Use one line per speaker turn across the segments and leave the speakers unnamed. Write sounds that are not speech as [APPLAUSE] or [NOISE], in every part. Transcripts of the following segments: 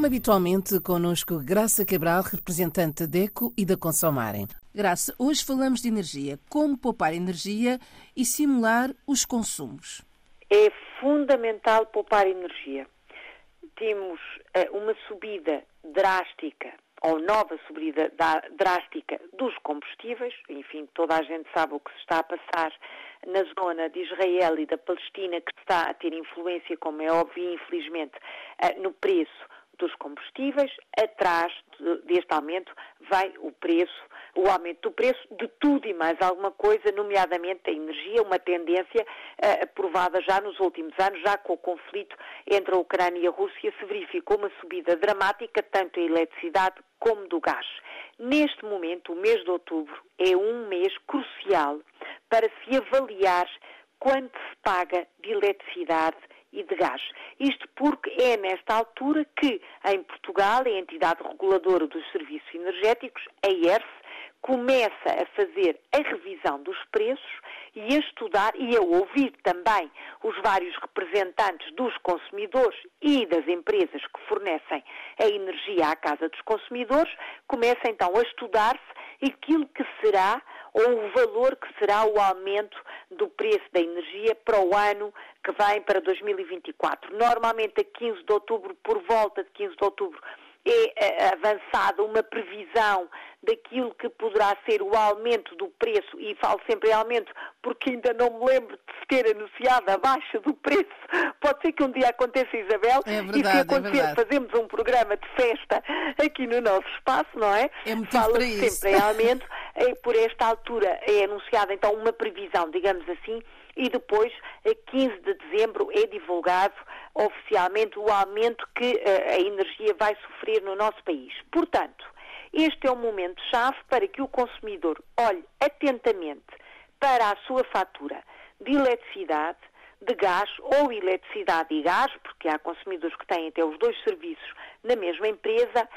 como habitualmente, connosco Graça Cabral, representante da DECO e da Consomarem. Graça, hoje falamos de energia. Como poupar energia e simular os consumos?
É fundamental poupar energia. Temos uh, uma subida drástica ou nova subida drástica dos combustíveis, enfim, toda a gente sabe o que se está a passar na zona de Israel e da Palestina, que está a ter influência, como é óbvio, infelizmente, eh, no preço dos combustíveis, atrás deste aumento vai o preço, o aumento do preço de tudo e mais alguma coisa, nomeadamente a energia, uma tendência uh, provada já nos últimos anos, já com o conflito entre a Ucrânia e a Rússia, se verificou uma subida dramática tanto da eletricidade como do gás. Neste momento, o mês de outubro é um mês crucial para se avaliar quanto se paga de eletricidade e de gás. Isto porque é nesta altura que, em Portugal, a entidade reguladora dos serviços energéticos, a ERS, começa a fazer a revisão dos preços e a estudar e a ouvir também os vários representantes dos consumidores e das empresas que fornecem a energia à casa dos consumidores, começa então a estudar-se aquilo que será ou o valor que será o aumento do preço da energia para o ano que vem para 2024. Normalmente a 15 de outubro, por volta de 15 de outubro, é eh, avançada uma previsão daquilo que poderá ser o aumento do preço, e falo sempre em aumento porque ainda não me lembro de se ter anunciado a baixa do preço. Pode ser que um dia aconteça, Isabel,
é verdade,
e se acontecer,
é
fazemos um programa de festa aqui no nosso espaço, não é?
É Fala
sempre em aumento, [LAUGHS] por esta altura é anunciada então uma previsão, digamos assim, e depois, a 15 de dezembro, é divulgado oficialmente o aumento que uh, a energia vai sofrer no nosso país. Portanto, este é o momento-chave para que o consumidor olhe atentamente para a sua fatura de eletricidade, de gás ou eletricidade e gás, porque há consumidores que têm até os dois serviços na mesma empresa,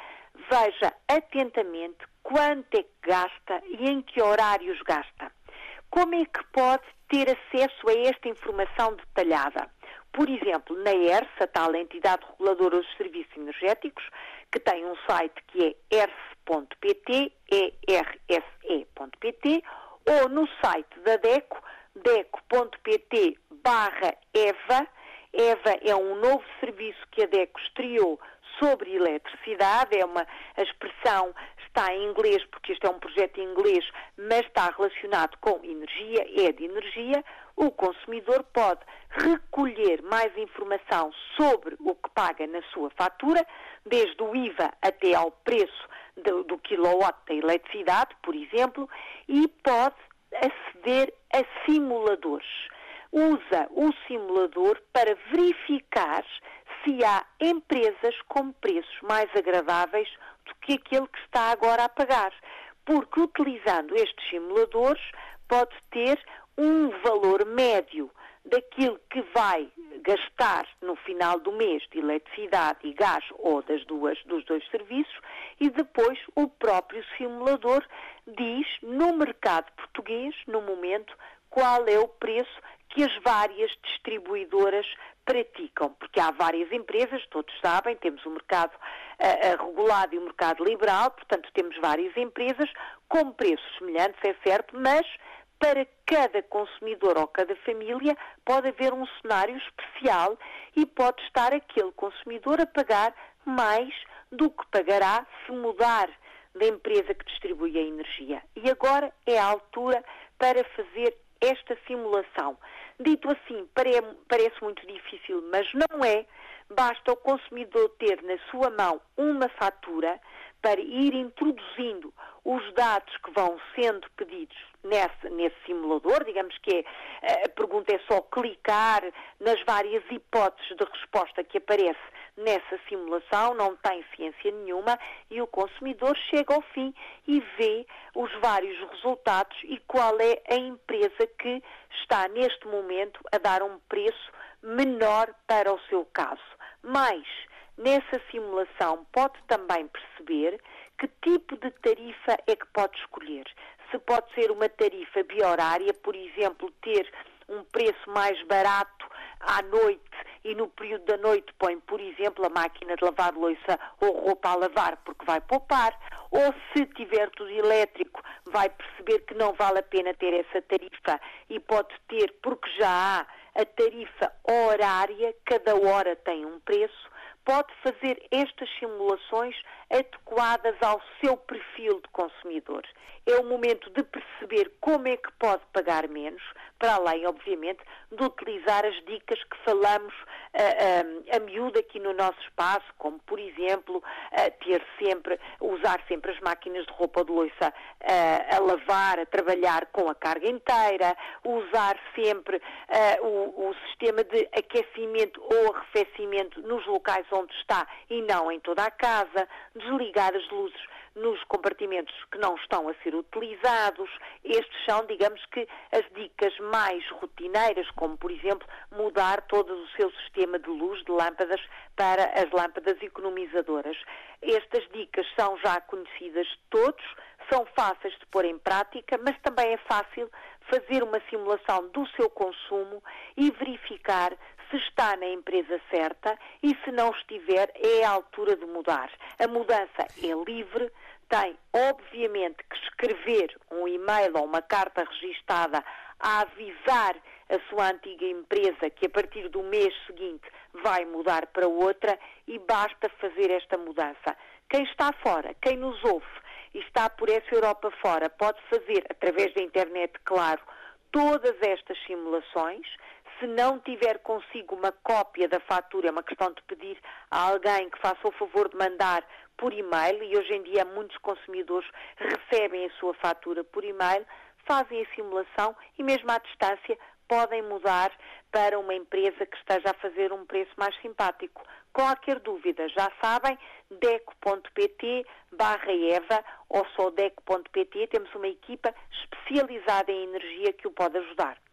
veja atentamente quanto é que gasta e em que horários gasta. Como é que pode ter acesso a esta informação detalhada? Por exemplo, na ERS, a tal entidade reguladora dos serviços energéticos, que tem um site que é erse.pt, erse.pt, ou no site da DECO, deco.pt barra EVA. EVA é um novo serviço que a DECO estreou sobre eletricidade, é uma expressão está em inglês porque este é um projeto em inglês, mas está relacionado com energia, é de energia. O consumidor pode recolher mais informação sobre o que paga na sua fatura, desde o IVA até ao preço do, do kilowatt da eletricidade, por exemplo, e pode aceder a simuladores. Usa o simulador para verificar se há empresas com preços mais agradáveis que aquele que está agora a pagar. Porque utilizando estes simuladores pode ter um valor médio daquilo que vai gastar no final do mês de eletricidade e gás ou das duas, dos dois serviços e depois o próprio simulador diz no mercado português, no momento, qual é o preço que as várias distribuidoras praticam, porque há várias empresas, todos sabem, temos o um mercado uh, regulado e o um mercado liberal, portanto temos várias empresas com preços semelhantes, é certo, mas para cada consumidor ou cada família pode haver um cenário especial e pode estar aquele consumidor a pagar mais do que pagará se mudar da empresa que distribui a energia. E agora é a altura para fazer esta simulação. Parece muito difícil, mas não é. Basta o consumidor ter na sua mão uma fatura para ir introduzindo os dados que vão sendo pedidos nesse, nesse simulador, digamos que é, a pergunta é só clicar nas várias hipóteses de resposta que aparece nessa simulação, não tem ciência nenhuma e o consumidor chega ao fim e vê os vários resultados e qual é a empresa que está neste momento a dar um preço menor para o seu caso. Mas nessa simulação pode também perceber que tipo de tarifa é que pode escolher. Se pode ser uma tarifa biorária, por exemplo, ter um preço mais barato à noite e no período da noite põe, por exemplo, a máquina de lavar louça ou roupa a lavar porque vai poupar, ou se tiver tudo elétrico, vai perceber que não vale a pena ter essa tarifa e pode ter porque já há a tarifa horária, cada hora tem um preço, pode fazer estas simulações adequadas ao seu perfil de consumidor. É o momento de perceber como é que pode pagar menos, para além, obviamente, de utilizar as dicas que falamos uh, uh, a miúdo aqui no nosso espaço, como, por exemplo, uh, ter sempre, usar sempre as máquinas de roupa ou de louça a lavar, a trabalhar com a carga inteira, usar sempre o, o sistema de aquecimento ou arrefecimento nos locais onde está e não em toda a casa, desligar as luzes nos compartimentos que não estão a ser utilizados. Estes são, digamos que, as dicas mais rotineiras, como, por exemplo, mudar todo o seu sistema de luz de lâmpadas para as lâmpadas economizadoras. Estas dicas são já conhecidas de todos, são fáceis de pôr em prática, mas também é fácil fazer uma simulação do seu consumo e verificar se está na empresa certa e se não estiver, é a altura de mudar. A mudança é livre, tem obviamente que escrever um e-mail ou uma carta registada a avisar a sua antiga empresa que a partir do mês seguinte vai mudar para outra e basta fazer esta mudança. Quem está fora, quem nos ouve e está por essa Europa fora, pode fazer, através da internet, claro, todas estas simulações se não tiver consigo uma cópia da fatura, é uma questão de pedir a alguém que faça o favor de mandar por e-mail, e hoje em dia muitos consumidores recebem a sua fatura por e-mail, fazem a simulação e mesmo à distância podem mudar para uma empresa que esteja a fazer um preço mais simpático. Qualquer dúvida, já sabem, deco.pt barra Eva ou só deco.pt, temos uma equipa especializada em energia que o pode ajudar.